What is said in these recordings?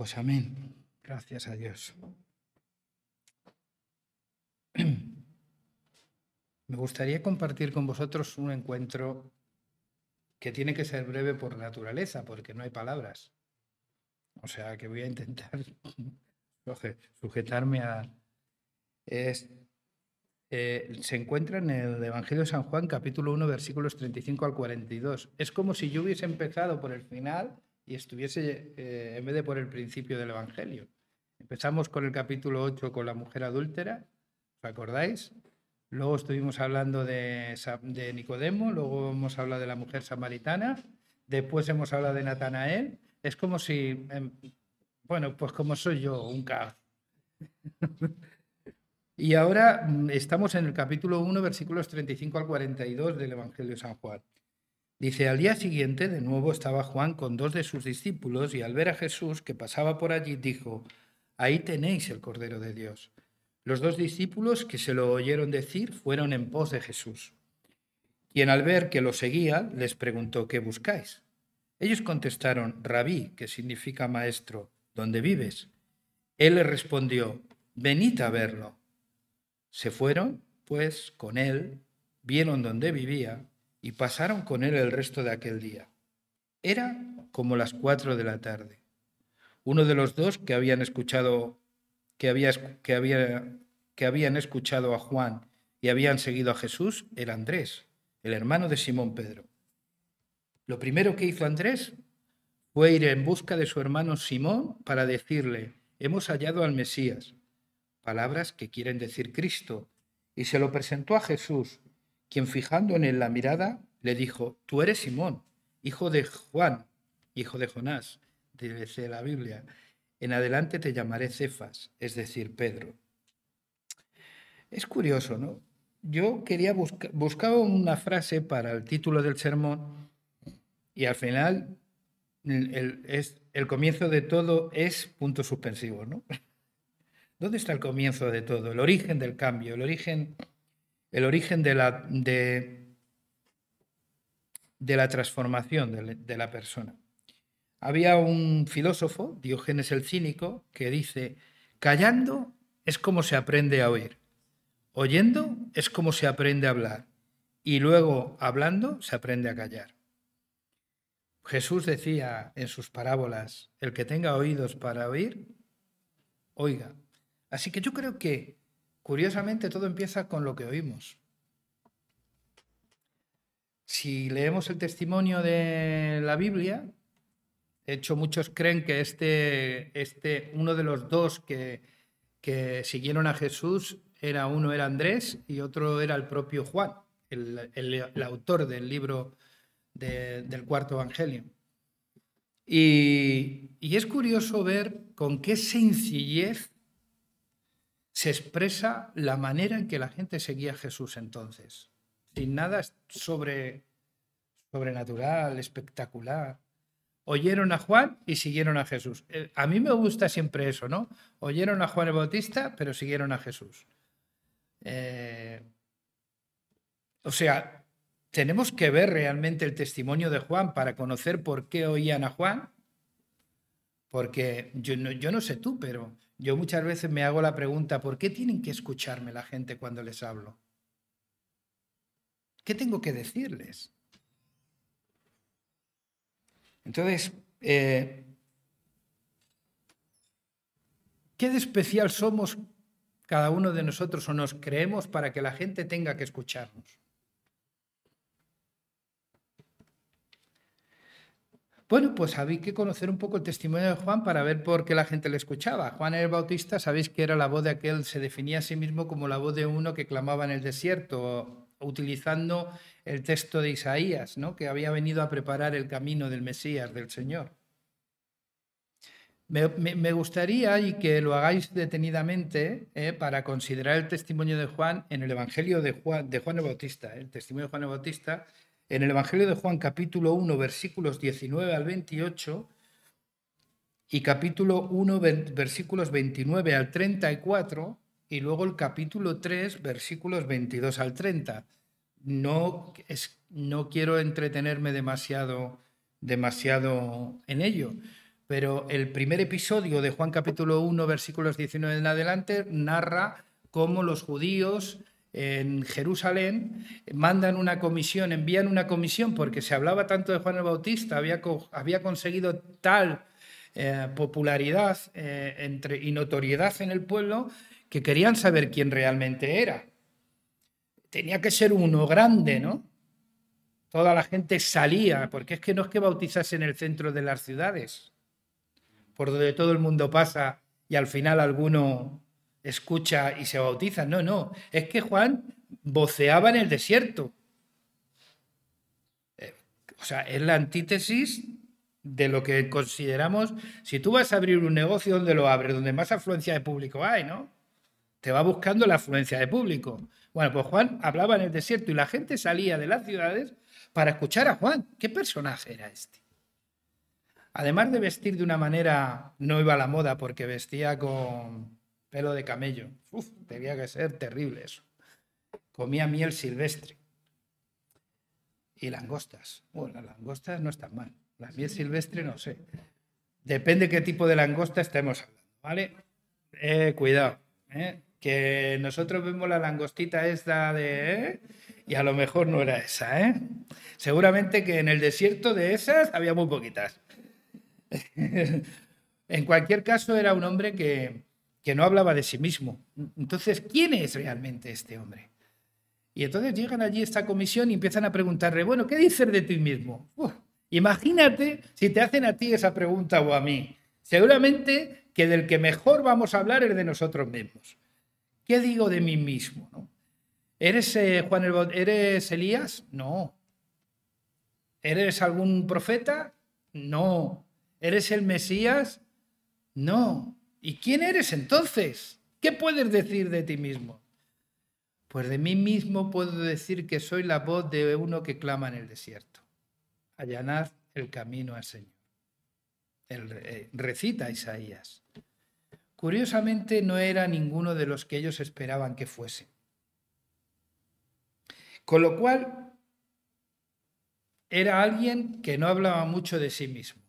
Pues amén. Gracias a Dios. Me gustaría compartir con vosotros un encuentro que tiene que ser breve por naturaleza, porque no hay palabras. O sea que voy a intentar sujetarme a... Es, eh, se encuentra en el Evangelio de San Juan, capítulo 1, versículos 35 al 42. Es como si yo hubiese empezado por el final y estuviese eh, en vez de por el principio del Evangelio. Empezamos con el capítulo 8 con la mujer adúltera, ¿os acordáis? Luego estuvimos hablando de, de Nicodemo, luego hemos hablado de la mujer samaritana, después hemos hablado de Natanael. Es como si, em, bueno, pues como soy yo, un caos. y ahora mm, estamos en el capítulo 1, versículos 35 al 42 del Evangelio de San Juan. Dice, al día siguiente de nuevo estaba Juan con dos de sus discípulos y al ver a Jesús que pasaba por allí dijo, ahí tenéis el Cordero de Dios. Los dos discípulos que se lo oyeron decir fueron en pos de Jesús, quien al ver que lo seguía les preguntó, ¿qué buscáis? Ellos contestaron, Rabí, que significa maestro, ¿dónde vives? Él les respondió, venid a verlo. Se fueron, pues, con él, vieron dónde vivía y pasaron con él el resto de aquel día. Era como las cuatro de la tarde. Uno de los dos que habían escuchado que, había, que, había, que habían escuchado a Juan y habían seguido a Jesús era Andrés, el hermano de Simón Pedro. Lo primero que hizo Andrés fue ir en busca de su hermano Simón para decirle, hemos hallado al Mesías, palabras que quieren decir Cristo, y se lo presentó a Jesús, quien fijando en él la mirada, le dijo, tú eres Simón, hijo de Juan, hijo de Jonás, dice la Biblia, en adelante te llamaré Cefas, es decir, Pedro. Es curioso, ¿no? Yo quería buscar, buscaba una frase para el título del sermón y al final el, es, el comienzo de todo es punto suspensivo, ¿no? ¿Dónde está el comienzo de todo? El origen del cambio, el origen, el origen de, la, de, la transformación de, de la persona. Había un filósofo, Diógenes el Cínico, que dice, callando es como se aprende a oír, oyendo es como se aprende a hablar y luego hablando se aprende a callar. Jesús decía en sus parábolas, el que tenga oídos para oír, oiga. Así que yo creo que, curiosamente, todo empieza con lo que oímos. Si leemos el testimonio de la Biblia, de hecho, muchos creen que este, este, uno de los dos que, que siguieron a Jesús era uno era Andrés y otro era el propio Juan, el, el, autor del libro del cuarto evangelio. Y, y, es curioso ver con qué sencillez se expresa la manera en que la gente seguía a Jesús entonces, sin nada sobre, sobrenatural, espectacular oyeron a Juan y siguieron a Jesús. Eh, a mí me gusta siempre eso, ¿no? Oyeron a Juan el Bautista, pero siguieron a Jesús. Eh, o sea, tenemos que ver realmente el testimonio de Juan para conocer por qué oían a Juan. Porque yo no, yo no sé tú, pero yo muchas veces me hago la pregunta, ¿por qué tienen que escucharme la gente cuando les hablo? ¿Qué tengo que decirles? Entonces, eh, ¿qué de especial somos cada uno de nosotros o nos creemos para que la gente tenga que escucharnos? Bueno, pues había que conocer un poco el testimonio de Juan para ver por qué la gente le escuchaba. Juan el Bautista, sabéis que era la voz de aquel, se definía a sí mismo como la voz de uno que clamaba en el desierto, utilizando el texto de Isaías, ¿no? que había venido a preparar el camino del Mesías, del Señor. Me, gustaría y que lo hagáis detenidamente ¿eh? para considerar el testimonio de Juan en el Evangelio de Juan, de Juan el Bautista, ¿eh? el testimonio de Juan el Bautista, en el Evangelio de Juan capítulo 1 versículos 19 al 28 y capítulo 1 versículos 29 al 34 y luego el capítulo 3, versículos 22 al 30. No, es, no quiero entretenerme demasiado, demasiado en ello, pero el primer episodio de Juan capítulo 1, versículos 19 en adelante, narra cómo los judíos en Jerusalén mandan una comisión, envían una comisión, porque se hablaba tanto de Juan el Bautista, había, había conseguido tal eh, popularidad eh, entre, y notoriedad en el pueblo que querían saber quién realmente era. Tenía que ser uno grande, ¿no? Toda la gente salía, porque es que no es que bautizase en el centro de las ciudades, por donde todo el mundo pasa y al final alguno escucha y se bautiza. No, no, es que Juan voceaba en el desierto. Eh, o sea, es la antítesis de lo que consideramos, si tú vas a abrir un negocio, ¿dónde lo abres? Donde más afluencia de público hay, ¿no? Te va buscando la afluencia de público. Bueno, pues Juan hablaba en el desierto y la gente salía de las ciudades para escuchar a Juan. ¿Qué personaje era este? Además de vestir de una manera, no iba a la moda porque vestía con pelo de camello. Uf, tenía que ser terrible eso. Comía miel silvestre y langostas. Bueno, las langostas no están mal. La miel silvestre no sé. Depende qué tipo de langosta estemos hablando, ¿vale? Eh, cuidado, ¿eh? que nosotros vemos la langostita esta de... ¿eh? Y a lo mejor no era esa, ¿eh? Seguramente que en el desierto de esas había muy poquitas. en cualquier caso, era un hombre que, que no hablaba de sí mismo. Entonces, ¿quién es realmente este hombre? Y entonces llegan allí esta comisión y empiezan a preguntarle, bueno, ¿qué dices de ti mismo? Imagínate si te hacen a ti esa pregunta o a mí. Seguramente que del que mejor vamos a hablar es de nosotros mismos. ¿Qué digo de mí mismo? ¿Eres eh, Juan el ¿Eres Elías? No. ¿Eres algún profeta? No. ¿Eres el Mesías? No. ¿Y quién eres entonces? ¿Qué puedes decir de ti mismo? Pues de mí mismo puedo decir que soy la voz de uno que clama en el desierto allanar el camino al Señor. El, eh, recita Isaías. Curiosamente no era ninguno de los que ellos esperaban que fuese. Con lo cual, era alguien que no hablaba mucho de sí mismo.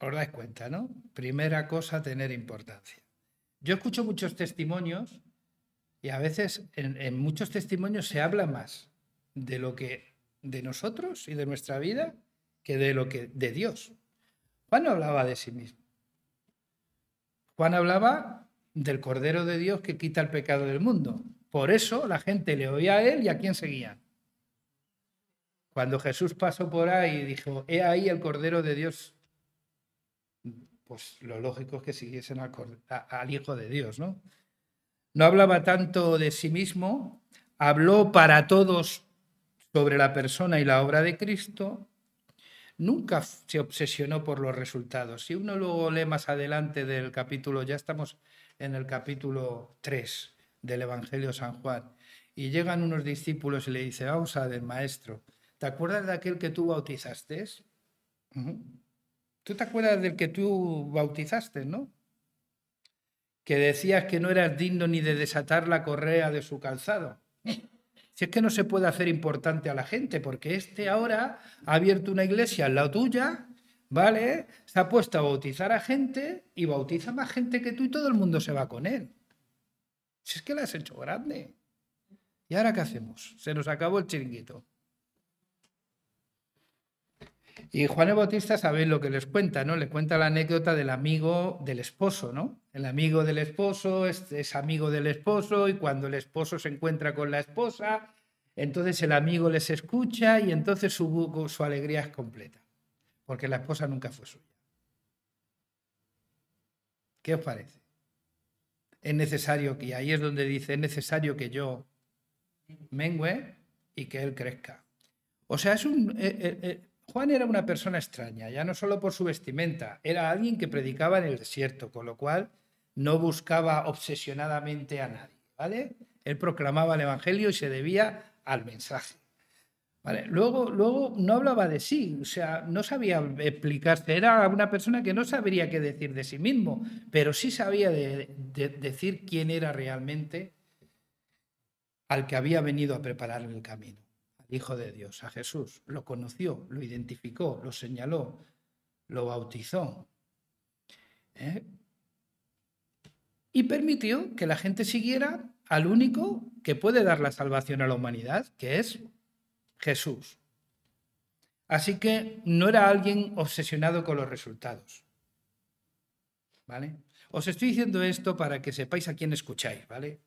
Os dais cuenta, ¿no? Primera cosa, tener importancia. Yo escucho muchos testimonios y a veces en, muchos testimonios se habla más de lo que de nosotros y de nuestra vida que de lo que de Dios. Juan no hablaba de sí mismo. Juan hablaba del Cordero de Dios que quita el pecado del mundo. Por eso la gente le oía a él y a quién seguía. Cuando Jesús pasó por ahí y dijo, he ahí el Cordero de Dios, pues lo lógico es que siguiesen al, Hijo de Dios, ¿no? No hablaba tanto de sí mismo, habló para todos sobre la persona y la obra de Cristo, nunca se obsesionó por los resultados. Si uno luego lee más adelante del capítulo, ya estamos en el capítulo 3 del Evangelio San Juan, y llegan unos discípulos y le dicen, vamos a ver, maestro, ¿te acuerdas de aquel que tú bautizaste? ¿Tú te acuerdas del que tú bautizaste, no? Que decías que no eras digno ni de desatar la correa de su calzado. Si es que no se puede hacer importante a la gente, porque este ahora ha abierto una iglesia en la tuya, ¿vale? Se ha puesto a bautizar a gente y bautiza más gente que tú y todo el mundo se va con él. Si es que la has hecho grande. ¿Y ahora qué hacemos? Se nos acabó el chiringuito. Y Juan Bautista, sabéis lo que les cuenta, ¿no? Le cuenta la anécdota del amigo del esposo, ¿no? El amigo del esposo es, amigo del esposo y cuando el esposo se encuentra con la esposa, entonces el amigo les escucha y entonces su, alegría es completa, porque la esposa nunca fue suya. ¿Qué os parece? Es necesario que, ahí es donde dice, es necesario que yo mengüe y que él crezca. O sea, es un... Eh, eh, eh, Juan era una persona extraña, ya no solo por su vestimenta, era alguien que predicaba en el desierto, con lo cual no buscaba obsesionadamente a nadie, ¿vale? Él proclamaba el Evangelio y se debía al mensaje. ¿Vale? Luego, luego no hablaba de sí, o sea, no sabía explicarse, era una persona que no sabría qué decir de sí mismo, pero sí sabía decir quién era realmente al que había venido a preparar el camino, Hijo de Dios, a Jesús. Lo conoció, lo identificó, lo señaló, lo bautizó. ¿eh? Y permitió que la gente siguiera al único que puede dar la salvación a la humanidad, que es Jesús. Así que no era alguien obsesionado con los resultados. ¿Vale? Os estoy diciendo esto para que sepáis a quién escucháis, ¿vale?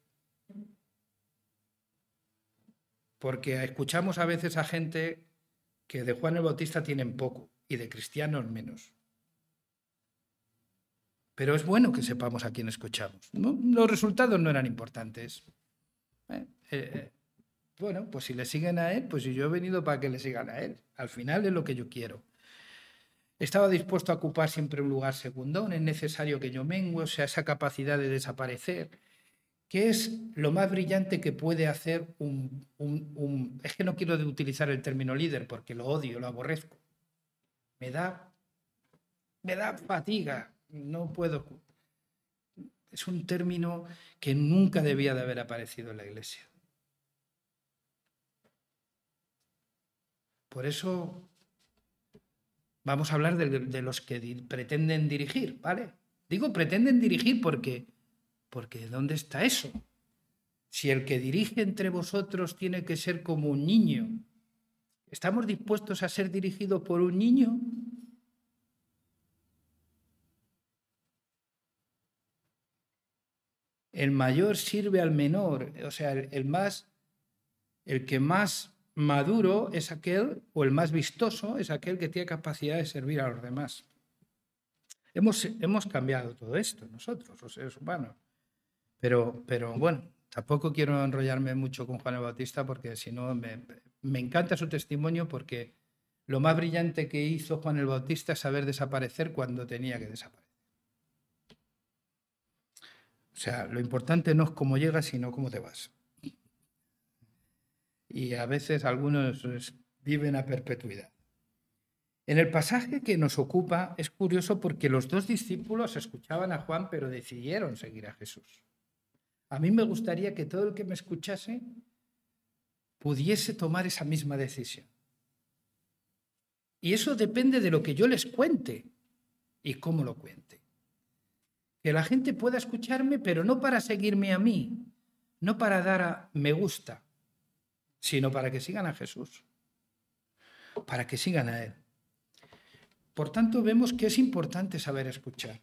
Porque escuchamos a veces a gente que de Juan el Bautista tienen poco y de cristianos menos. Pero es bueno que sepamos a quién escuchamos. Los resultados no eran importantes. ¿Eh? Eh, eh, bueno, pues si le siguen a él, pues yo he venido para que le sigan a él. Al final es lo que yo quiero. Estaba dispuesto a ocupar siempre un lugar segundo, no es necesario que yo mengue, o sea, esa capacidad de desaparecer, que es lo más brillante que puede hacer un, un... Es que no quiero utilizar el término líder porque lo odio, lo aborrezco. Me da, me da fatiga, no puedo. Es un término que nunca debía de haber aparecido en la iglesia. Por eso vamos a hablar de, los que pretenden dirigir, ¿vale? Digo pretenden dirigir porque, porque ¿dónde está eso? Si el que dirige entre vosotros tiene que ser como un niño, ¿estamos dispuestos a ser dirigidos por un niño? el mayor sirve al menor, o sea, el, más, el que más maduro es aquel, o el más vistoso es aquel que tiene capacidad de servir a los demás. Hemos, hemos cambiado todo esto nosotros, los seres humanos. Pero, pero bueno, tampoco quiero enrollarme mucho con Juan el Bautista porque si no me, me encanta su testimonio porque lo más brillante que hizo Juan el Bautista es saber desaparecer cuando tenía que desaparecer. O sea, lo importante no es cómo llegas, sino cómo te vas. Y a veces algunos viven a perpetuidad. En el pasaje que nos ocupa es curioso porque los dos discípulos escuchaban a Juan, pero decidieron seguir a Jesús. A mí me gustaría que todo el que me escuchase pudiese tomar esa misma decisión. Y eso depende de lo que yo les cuente y cómo lo cuente que la gente pueda escucharme, pero no para seguirme a mí, no para dar a me gusta, sino para que sigan a Jesús, para que sigan a Él. Por tanto, vemos que es importante saber escuchar.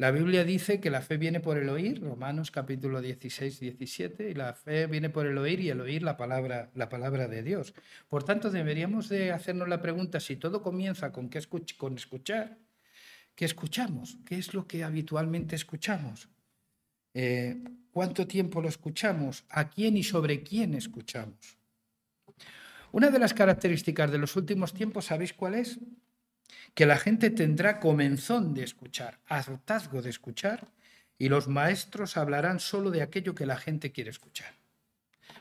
La Biblia dice que la fe viene por el oír, Romanos capítulo 16, 17, y la fe viene por el oír y el oír la palabra, la palabra de Dios. Por tanto, deberíamos de hacernos la pregunta si todo comienza con, que con escuchar, ¿Qué escuchamos? ¿Qué es lo que habitualmente escuchamos? Eh, ¿Cuánto tiempo lo escuchamos? ¿A quién y sobre quién escuchamos? Una de las características de los últimos tiempos, ¿sabéis cuál es? Que la gente tendrá comenzón de escuchar, hartazgo de escuchar, y los maestros hablarán solo de aquello que la gente quiere escuchar.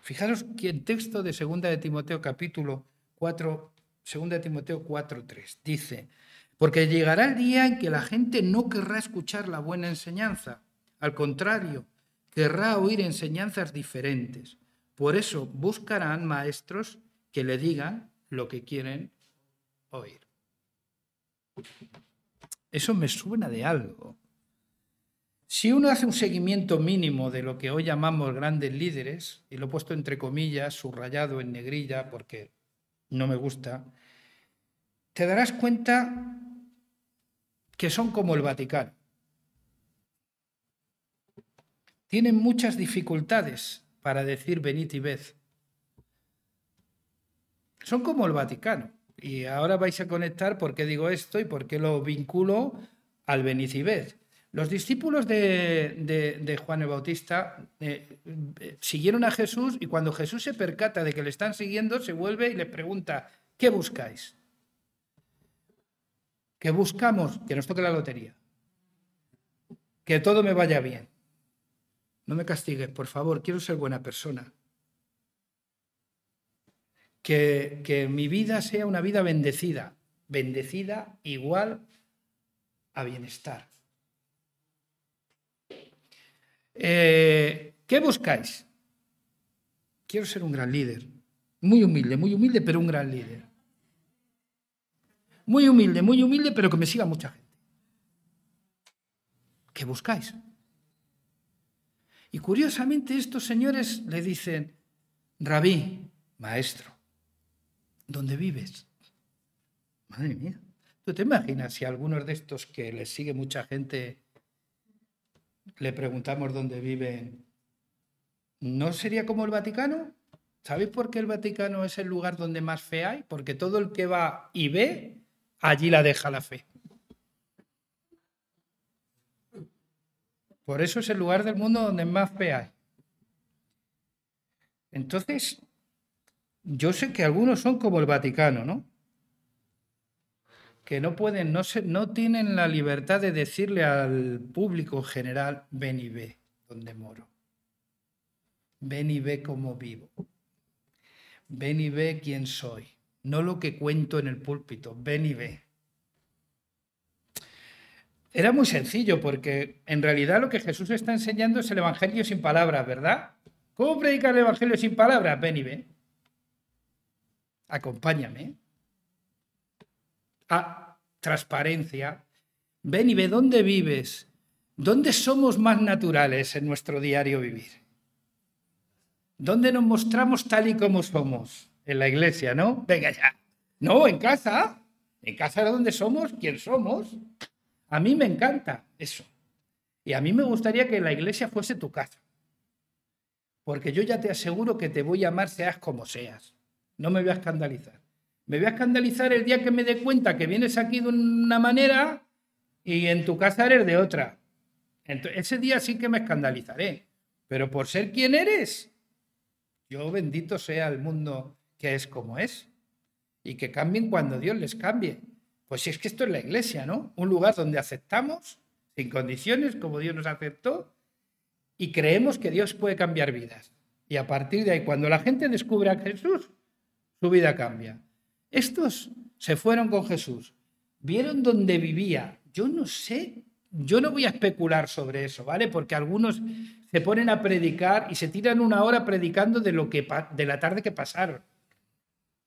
Fijaros que el texto de 2 de Timoteo capítulo 4, 2 de Timoteo 4.3 dice, porque llegará el día en que la gente no querrá escuchar la buena enseñanza. Al contrario, querrá oír enseñanzas diferentes. Por eso buscarán maestros que le digan lo que quieren oír. Eso me suena de algo. Si uno hace un seguimiento mínimo de lo que hoy llamamos grandes líderes, y lo he puesto entre comillas, subrayado en negrilla porque no me gusta, te darás cuenta que son como el Vaticano. Tienen muchas dificultades para decir venid y ved. Son como el Vaticano. Y ahora vais a conectar por qué digo esto y por qué lo vinculo al ved. Los discípulos de, Juan el Bautista eh, eh, siguieron a Jesús y cuando Jesús se percata de que le están siguiendo, se vuelve y les pregunta, ¿qué buscáis? que buscamos que nos toque la lotería, que todo me vaya bien. No me castigues, por favor, quiero ser buena persona. Que, mi vida sea una vida bendecida, bendecida igual a bienestar. Eh, ¿Qué buscáis? Quiero ser un gran líder, muy humilde, muy humilde, pero un gran líder. muy humilde, muy humilde, pero que me siga mucha gente. ¿Qué buscáis? Y curiosamente estos señores le dicen, rabí, maestro, ¿dónde vives? Madre mía. ¿Tú te imaginas si a algunos de estos que les sigue mucha gente le preguntamos dónde viven? ¿No sería como el Vaticano? ¿Sabéis por qué el Vaticano es el lugar donde más fe hay? Porque todo el que va y ve, allí la deja la fe. Por eso es el lugar del mundo donde más fe hay. Entonces, yo sé que algunos son como el Vaticano, ¿no? Que no pueden, no, se, no tienen la libertad de decirle al público en general, ven y ve donde moro. Ven y ve cómo vivo. Ven y ve quién soy. No lo que cuento en el púlpito, ven y ve. Era muy sencillo porque en realidad lo que Jesús está enseñando es el Evangelio sin palabras, ¿verdad? ¿Cómo predicar el Evangelio sin palabras? Ven y ve. Acompáñame. A transparencia. Ven y ve dónde vives. ¿Dónde somos más naturales en nuestro diario vivir? ¿Dónde nos mostramos tal y como somos? En la iglesia, ¿no? Venga ya. No, en casa. En casa es donde somos, quién somos. A mí me encanta eso. Y a mí me gustaría que la iglesia fuese tu casa. Porque yo ya te aseguro que te voy a amar seas como seas. No me voy a escandalizar. Me voy a escandalizar el día que me dé cuenta que vienes aquí de una manera y en tu casa eres de otra. Entonces, ese día sí que me escandalizaré. Pero por ser quien eres, yo bendito sea el mundo que es como es. Y que cambien cuando Dios les cambie. Pues si es que esto es la iglesia, ¿no? Un lugar donde aceptamos sin condiciones como Dios nos aceptó y creemos que Dios puede cambiar vidas. Y a partir de ahí, cuando la gente descubre a Jesús, su vida cambia. Estos se fueron con Jesús, vieron dónde vivía. Yo no sé, yo no voy a especular sobre eso, ¿vale? Porque algunos se ponen a predicar y se tiran una hora predicando de lo que de la tarde que pasaron.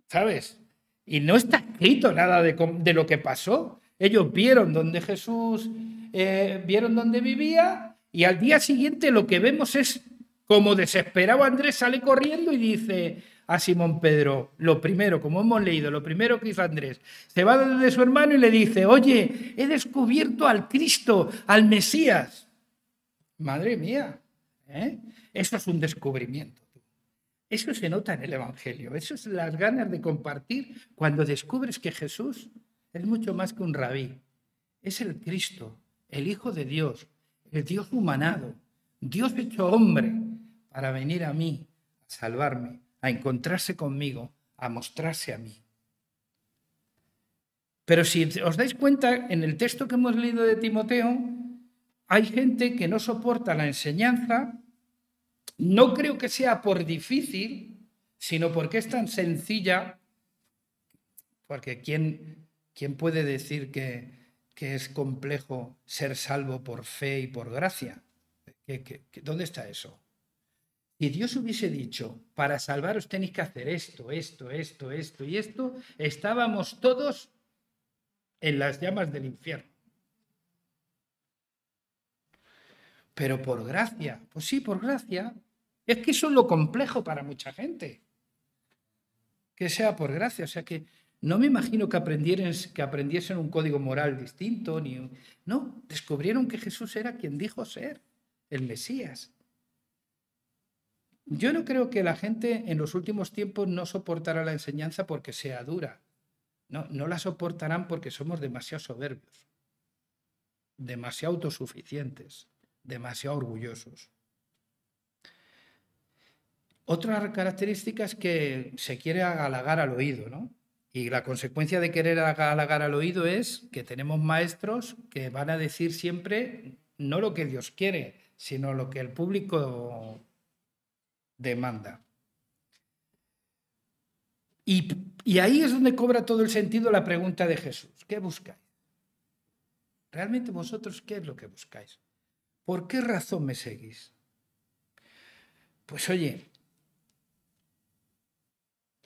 ¿Sabes? Y no está escrito nada de, lo que pasó. Ellos vieron dónde Jesús, eh, vieron dónde vivía y al día siguiente lo que vemos es como desesperado Andrés sale corriendo y dice a Simón Pedro, lo primero, como hemos leído, lo primero que Andrés, se va de su hermano y le dice, oye, he descubierto al Cristo, al Mesías. Madre mía, ¿eh? eso es un descubrimiento. Eso se nota en el Evangelio, eso es las ganas de compartir cuando descubres que Jesús es mucho más que un rabí, es el Cristo, el Hijo de Dios, el Dios humanado, Dios hecho hombre para venir a mí, a salvarme, a encontrarse conmigo, a mostrarse a mí. Pero si os dais cuenta, en el texto que hemos leído de Timoteo, hay gente que no soporta la enseñanza no creo que sea por difícil, sino porque es tan sencilla, porque ¿quién, quién puede decir que, que, es complejo ser salvo por fe y por gracia? dónde está eso? Si Dios hubiese dicho, para salvaros tenéis que hacer esto, esto, esto, esto y esto, estábamos todos en las llamas del infierno. Pero por gracia, pues sí, por gracia. Es que eso es lo complejo para mucha gente. Que sea por gracia. O sea que no me imagino que, que aprendiesen un código moral distinto. Ni No, descubrieron que Jesús era quien dijo ser, el Mesías. Yo no creo que la gente en los últimos tiempos no soportará la enseñanza porque sea dura. No, no la soportarán porque somos demasiado soberbios, demasiado autosuficientes demasiado orgullosos. Otra característica es que se quiere halagar al oído, ¿no? Y la consecuencia de querer halagar al oído es que tenemos maestros que van a decir siempre no lo que Dios quiere, sino lo que el público demanda. Y, y, ahí es donde cobra todo el sentido la pregunta de Jesús. ¿Qué buscáis? ¿Realmente vosotros qué es lo que buscáis? ¿Por qué razón me seguís? Pues oye,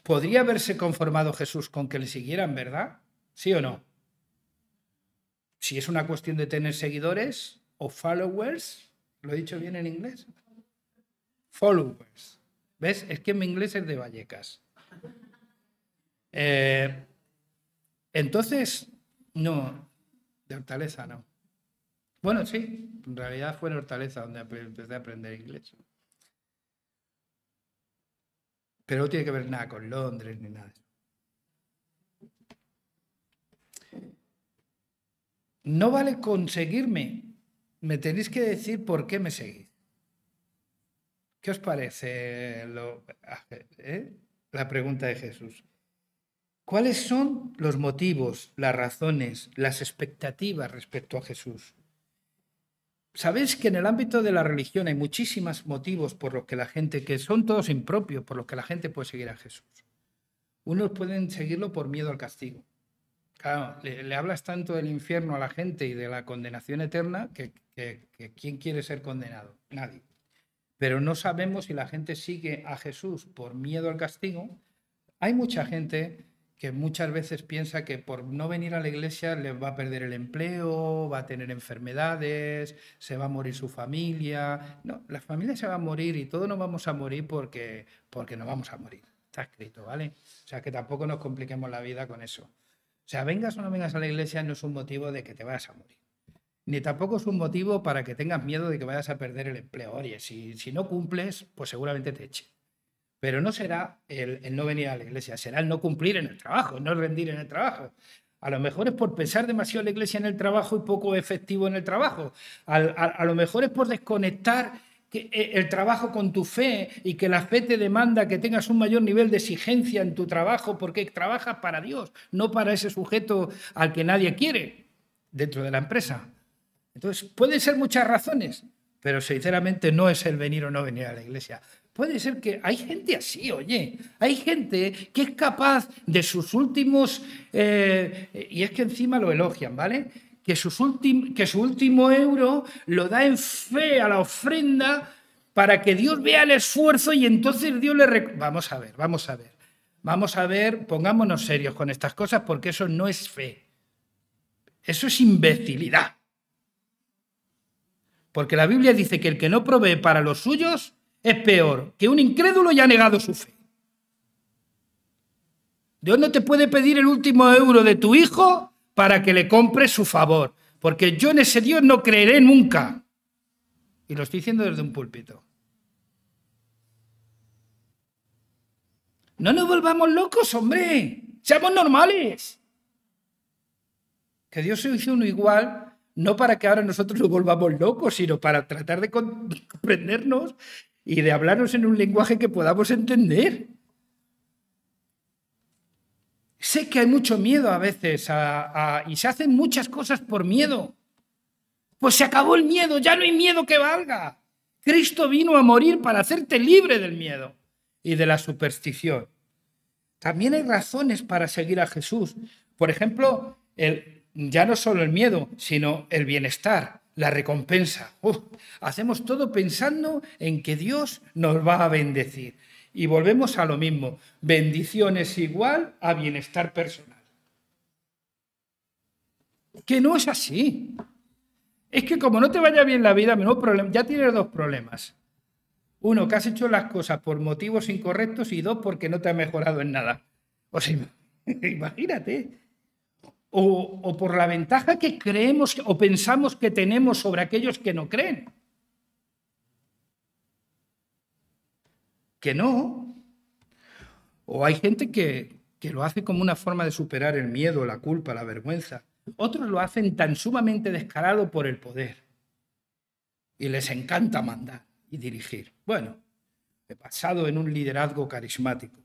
¿podría haberse conformado Jesús con que le siguieran, verdad? ¿Sí o no? Si es una cuestión de tener seguidores o followers, ¿lo he dicho bien en inglés? Followers. ¿Ves? Es que mi inglés es de Vallecas. Eh, entonces, no, de Hortaleza no. Bueno, sí, en realidad fue en Hortaleza donde empecé a aprender inglés. Pero no tiene que ver nada con Londres ni nada. No vale conseguirme. Me tenéis que decir por qué me seguís. ¿Qué os parece eh? la pregunta de Jesús? ¿Cuáles son los motivos, las razones, las expectativas respecto a Jesús? Sabéis que en el ámbito de la religión hay muchísimos motivos por los que la gente, que son todos impropios, por los que la gente puede seguir a Jesús. Unos pueden seguirlo por miedo al castigo. Claro, le, hablas tanto del infierno a la gente y de la condenación eterna que ¿quién quiere ser condenado? Nadie. Pero no sabemos si la gente sigue a Jesús por miedo al castigo. Hay mucha gente que muchas veces piensa que por no venir a la iglesia le va a perder el empleo, va a tener enfermedades, se va a morir su familia. No, la familia se va a morir y todos nos vamos a morir porque, porque nos vamos a morir. Está escrito, ¿vale? O sea, que tampoco nos compliquemos la vida con eso. O sea, vengas o no vengas a la iglesia no es un motivo de que te vayas a morir. Ni tampoco es un motivo para que tengas miedo de que vayas a perder el empleo. Oye, si, si no cumples, pues seguramente te eche. Pero no será el, no venir a la iglesia, será el no cumplir en el trabajo, no rendir en el trabajo. A lo mejor es por pensar demasiado en la iglesia en el trabajo y poco efectivo en el trabajo. A, lo mejor es por desconectar eh, el trabajo con tu fe y que la fe te demanda que tengas un mayor nivel de exigencia en tu trabajo porque trabajas para Dios, no para ese sujeto al que nadie quiere dentro de la empresa. Entonces, pueden ser muchas razones, pero sinceramente no es el venir o no venir a la iglesia. Puede ser que hay gente así, oye, hay gente que es capaz de sus últimos, eh, y es que encima lo elogian, ¿vale? Que, sus que su último euro lo da en fe a la ofrenda para que Dios vea el esfuerzo y entonces Dios le... Vamos a ver, vamos a ver, vamos a ver, pongámonos serios con estas cosas porque eso no es fe, eso es imbecilidad. Porque la Biblia dice que el que no provee para los suyos es peor que un incrédulo y ha negado su fe. Dios no te puede pedir el último euro de tu hijo para que le compres su favor, porque yo en ese Dios no creeré nunca. Y lo estoy diciendo desde un púlpito. No nos volvamos locos, hombre. Seamos normales. Que Dios se hizo uno igual, no para que ahora nosotros nos volvamos locos, sino para tratar de comprendernos y de hablarnos en un lenguaje que podamos entender. Sé que hay mucho miedo a veces y se hacen muchas cosas por miedo. Pues se acabó el miedo, ya no hay miedo que valga. Cristo vino a morir para hacerte libre del miedo y de la superstición. También hay razones para seguir a Jesús. Por ejemplo, el, ya no solo el miedo, sino el bienestar la recompensa. hacemos todo pensando en que Dios nos va a bendecir. Y volvemos a lo mismo. Bendición es igual a bienestar personal. Que no es así. Es que como no te vaya bien la vida, ya tienes dos problemas. Uno, que has hecho las cosas por motivos incorrectos y dos, porque no te ha mejorado en nada. O imagínate o, por la ventaja que creemos o pensamos que tenemos sobre aquellos que no creen. Que no. O hay gente que, que lo hace como una forma de superar el miedo, la culpa, la vergüenza. Otros lo hacen tan sumamente descarado por el poder. Y les encanta mandar y dirigir. Bueno, he pasado en un liderazgo carismático.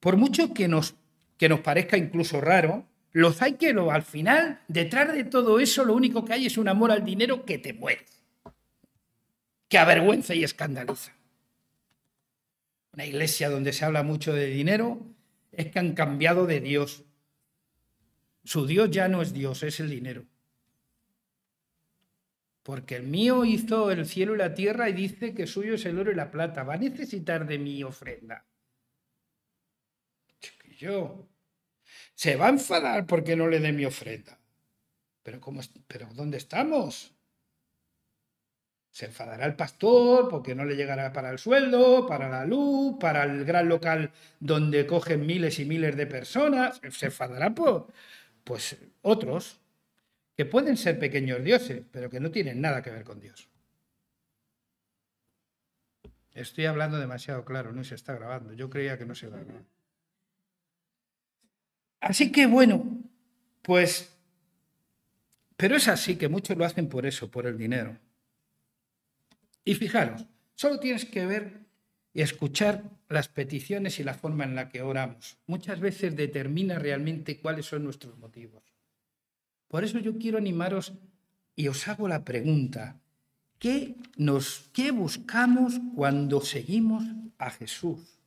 Por mucho que nos que nos parezca incluso raro, los hay que lo, al final, detrás de todo eso, lo único que hay es un amor al dinero que te muere, que avergüenza y escandaliza. Una iglesia donde se habla mucho de dinero es que han cambiado de Dios. Su Dios ya no es Dios, es el dinero. Porque el mío hizo el cielo y la tierra y dice que suyo es el oro y la plata. Va a necesitar de mi ofrenda yo. se va a enfadar porque no le dé mi ofrenda. Pero, ¿cómo, pero ¿dónde estamos? Se enfadará el pastor porque no le llegará para el sueldo, para la luz, para el gran local donde cogen miles y miles de personas. Se enfadará por pues, otros que pueden ser pequeños dioses, pero que no tienen nada que ver con Dios. Estoy hablando demasiado claro, no se está grabando. Yo creía que no se grababa. Así que bueno, pues, pero es así que muchos lo hacen por eso, por el dinero. Y fijaros, solo tienes que ver y escuchar las peticiones y la forma en la que oramos. Muchas veces determina realmente cuáles son nuestros motivos. Por eso yo quiero animaros y os hago la pregunta, ¿qué, nos, qué buscamos cuando seguimos a Jesús?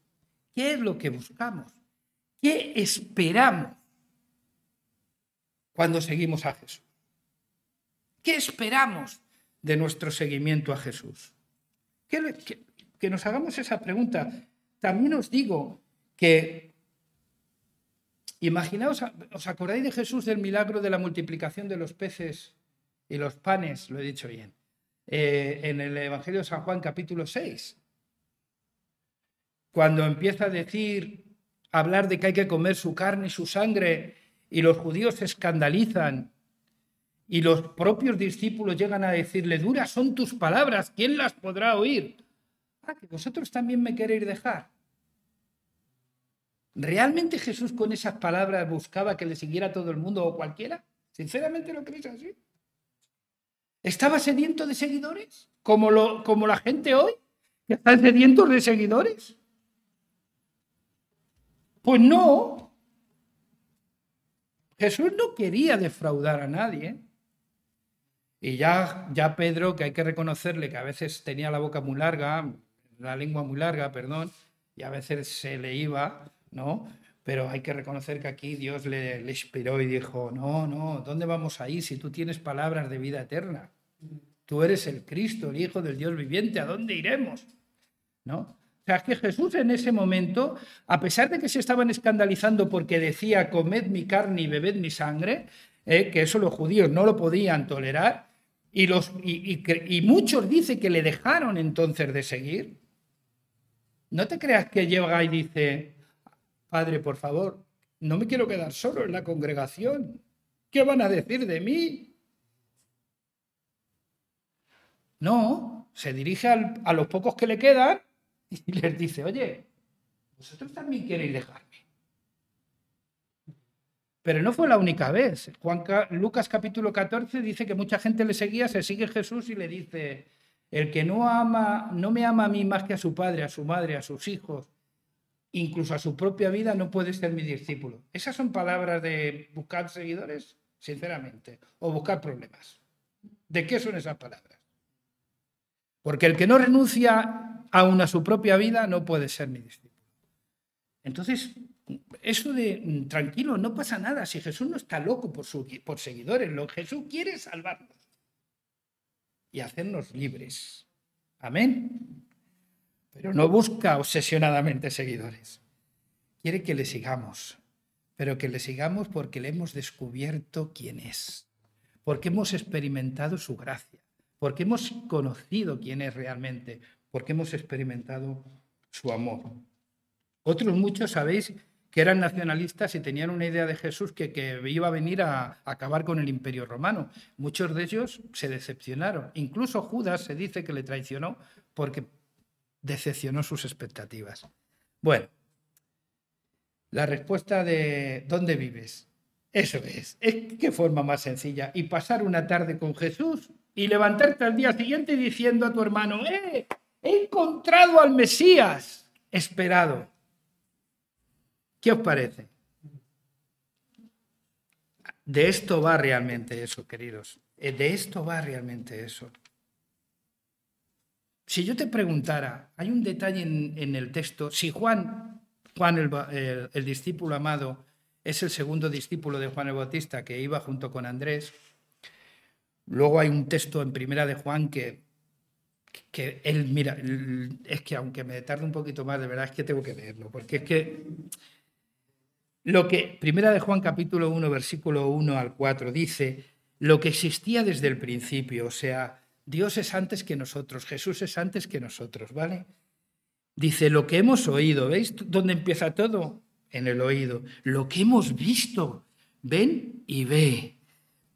¿Qué es lo que buscamos? ¿Qué esperamos cuando seguimos a Jesús? ¿Qué esperamos de nuestro seguimiento a Jesús? Que, nos hagamos esa pregunta. También os digo que, imaginaos, ¿os acordáis de Jesús del milagro de la multiplicación de los peces y los panes? Lo he dicho bien. Eh, en el Evangelio de San Juan capítulo 6. Cuando empieza a decir, hablar de que hay que comer su carne y su sangre y los judíos se escandalizan y los propios discípulos llegan a decirle, duras son tus palabras, ¿quién las podrá oír? Ah, que vosotros también me queréis dejar. ¿Realmente Jesús con esas palabras buscaba que le siguiera todo el mundo o cualquiera? ¿Sinceramente lo creéis así? ¿Estaba sediento de seguidores? ¿Como, lo, como la gente hoy? ¿Que están sedientos de seguidores? Pues no. Jesús no quería defraudar a nadie. Y ya, ya Pedro, que hay que reconocerle que a veces tenía la boca muy larga, la lengua muy larga, perdón, y a veces se le iba, ¿no? Pero hay que reconocer que aquí Dios le, inspiró y dijo, no, no, ¿dónde vamos a ir si tú tienes palabras de vida eterna? Tú eres el Cristo, el Hijo del Dios viviente, ¿a dónde iremos? ¿No? Sea, que Jesús en ese momento, a pesar de que se estaban escandalizando porque decía, comed mi carne y bebed mi sangre, eh, que eso los judíos no lo podían tolerar, y, los, y, muchos dicen que le dejaron entonces de seguir. No te creas que llega y dice, Padre, por favor, no me quiero quedar solo en la congregación. ¿Qué van a decir de mí? No, se dirige a los pocos que le quedan y les dice, oye, vosotros también queréis dejar. Pero no fue la única vez. Juan, Lucas capítulo 14 dice que mucha gente le seguía, se sigue Jesús y le dice, el que no ama, no me ama a mí más que a su padre, a su madre, a sus hijos, incluso a su propia vida, no puede ser mi discípulo. ¿Esas son palabras de buscar seguidores? Sinceramente. O buscar problemas. ¿De qué son esas palabras? Porque el que no renuncia aún a su propia vida no puede ser mi discípulo. Entonces, eso de mm, tranquilo, no pasa nada. Si Jesús no está loco por, por seguidores, lo Jesús quiere salvarnos y hacernos libres. Amén. Pero no busca obsesionadamente seguidores. Quiere que le sigamos, pero que le sigamos porque le hemos descubierto quién es, porque hemos experimentado su gracia, porque hemos conocido quién es realmente, porque hemos experimentado su amor. Otros muchos sabéis que eran nacionalistas y tenían una idea de Jesús que, iba a venir a, acabar con el imperio romano. Muchos de ellos se decepcionaron. Incluso Judas se dice que le traicionó porque decepcionó sus expectativas. Bueno, la respuesta de ¿dónde vives? Eso es. Es qué forma más sencilla. Y pasar una tarde con Jesús y levantarte al día siguiente diciendo a tu hermano, ¡eh! He encontrado al Mesías esperado. ¿Qué os parece? De esto va realmente eso, queridos. Eh, de esto va realmente eso. Si yo te preguntara, hay un detalle en, el texto, si Juan, Juan el, el, discípulo amado, es el segundo discípulo de Juan el Bautista que iba junto con Andrés, luego hay un texto en primera de Juan que, que él, mira, es que aunque me tarde un poquito más, de verdad es que tengo que leerlo, porque es que lo que, primera de Juan capítulo 1, versículo 1 al 4, dice, lo que existía desde el principio, o sea, Dios es antes que nosotros, Jesús es antes que nosotros, ¿vale? Dice, lo que hemos oído, ¿veis dónde empieza todo? En el oído. Lo que hemos visto, ven y ve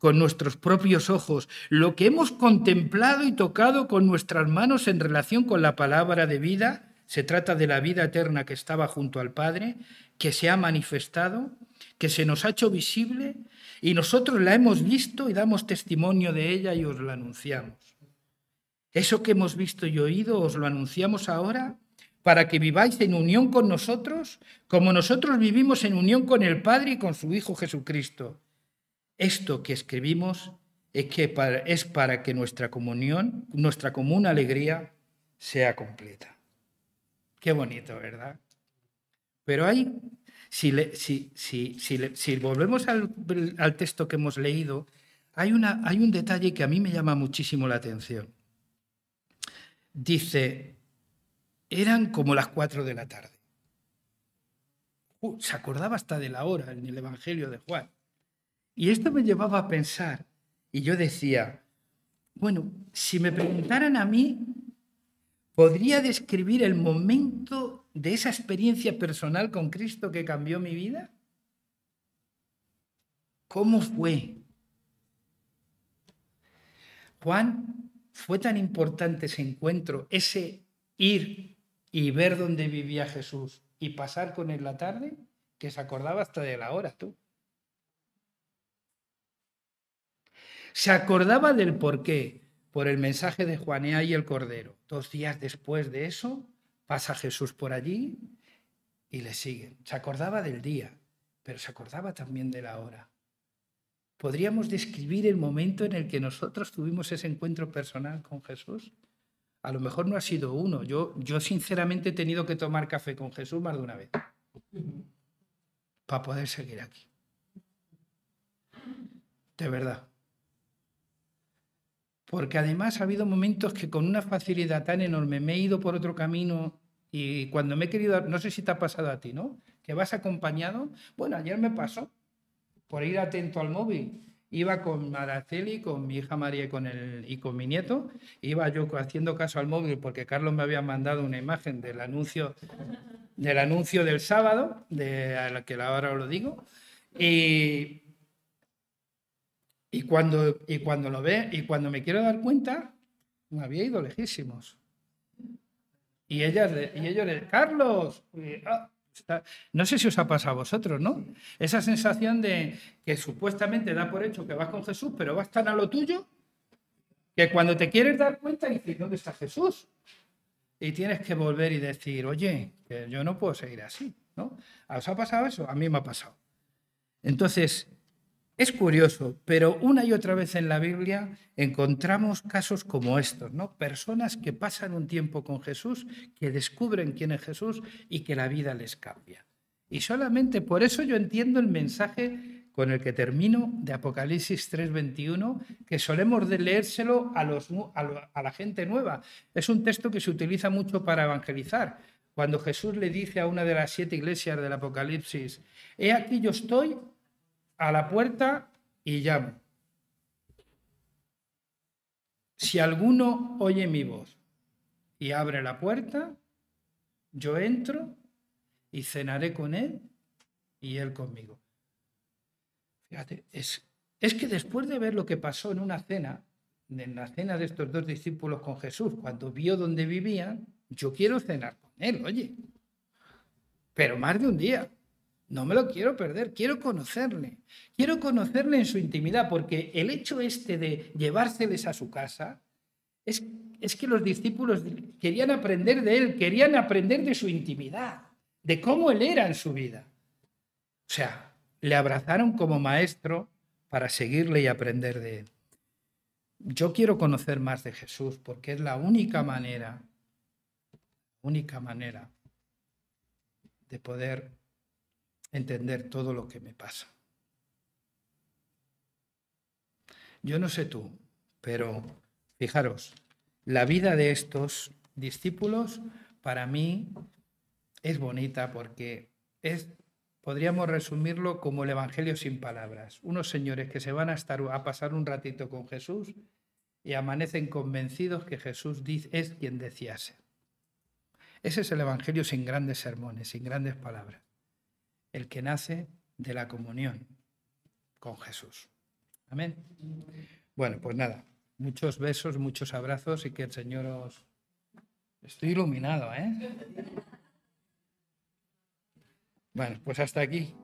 con nuestros propios ojos, lo que hemos contemplado y tocado con nuestras manos en relación con la palabra de vida, se trata de la vida eterna que estaba junto al Padre, que se ha manifestado, que se nos ha hecho visible y nosotros la hemos visto y damos testimonio de ella y os la anunciamos. Eso que hemos visto y oído os lo anunciamos ahora para que viváis en unión con nosotros, como nosotros vivimos en unión con el Padre y con su Hijo Jesucristo. Esto que escribimos es, que es para que nuestra comunión, nuestra común alegría sea completa. Qué bonito, ¿verdad? Pero hay, si, volvemos al, texto que hemos leído, hay un detalle que a mí me llama muchísimo la atención. Dice, eran como las cuatro de la tarde. Uh, se acordaba hasta de la hora en el Evangelio de Juan. Y esto me llevaba a pensar, y yo decía, bueno, si me preguntaran a mí, ¿podría describir el momento de esa experiencia personal con Cristo que cambió mi vida? ¿Cómo fue? Juan, fue tan importante ese encuentro, ese ir y ver dónde vivía Jesús y pasar con él la tarde, que se acordaba hasta de la hora, tú. Se acordaba del por qué, por el mensaje de Juanea y el Cordero. Dos días después de eso, pasa Jesús por allí y le siguen. Se acordaba del día, pero se acordaba también de la hora. ¿Podríamos describir el momento en el que nosotros tuvimos ese encuentro personal con Jesús? A lo mejor no ha sido uno. Yo, yo sinceramente he tenido que tomar café con Jesús más de una vez para poder seguir aquí. De verdad. Porque además ha habido momentos que con una facilidad tan enorme me he ido por otro camino y cuando me he querido, no sé si te ha pasado a ti, ¿no? Que vas acompañado. Bueno, ayer me pasó por ir atento al móvil Iba con Maraceli, con mi hija María y con, el, y con mi nieto. Iba yo haciendo caso al móvil porque Carlos me había mandado una imagen del anuncio del, anuncio del sábado, de a la que ahora os lo digo. Y, y, cuando, y cuando lo ve, y cuando me quiero dar cuenta, me había ido lejísimos. Y, ella, y ellos le Carlos, ah, no sé si os ha pasado a vosotros, ¿no? Esa sensación de que supuestamente da por hecho que vas con Jesús, pero vas tan a lo tuyo que cuando te quieres dar cuenta dices, ¿dónde está Jesús? Y tienes que volver y decir, oye, que yo no puedo seguir así, ¿no? ¿Os ha pasado eso? A mí me ha pasado. Entonces, es curioso, pero una y otra vez en la Biblia encontramos casos como estos, ¿no? Personas que pasan un tiempo con Jesús, que descubren quién es Jesús y que la vida les cambia. Y solamente por eso yo entiendo el mensaje con el que termino de Apocalipsis 3:21, que solemos de leérselo a, la gente nueva. Es un texto que se utiliza mucho para evangelizar. Cuando Jesús le dice a una de las siete iglesias del Apocalipsis, he aquí yo estoy a la puerta y llamo. Si alguno oye mi voz y abre la puerta, yo entro y cenaré con él y él conmigo. Fíjate, es, es que después de ver lo que pasó en una cena, en la cena de estos dos discípulos con Jesús, cuando vio dónde vivían, yo quiero cenar con él, oye, pero más de un día. No me lo quiero perder, quiero conocerle. Quiero conocerle en su intimidad, porque el hecho este de llevárseles a su casa es, es que los discípulos querían aprender de él, querían aprender de su intimidad, de cómo él era en su vida. O sea, le abrazaron como maestro para seguirle y aprender de él. Yo quiero conocer más de Jesús porque es la única manera, única manera de poder entender todo lo que me pasa. Yo no sé tú, pero fijaros, la vida de estos discípulos para mí es bonita porque es podríamos resumirlo como el Evangelio sin palabras. Unos señores que se van a, estar, a pasar un ratito con Jesús y amanecen convencidos que Jesús es quien decía ser. Ese es el Evangelio sin grandes sermones, sin grandes palabras. El que nace de la comunión con Jesús. Amén. Bueno, pues nada, muchos besos, muchos abrazos y que el Señor os... Estoy iluminado, ¿eh? Bueno, pues hasta aquí.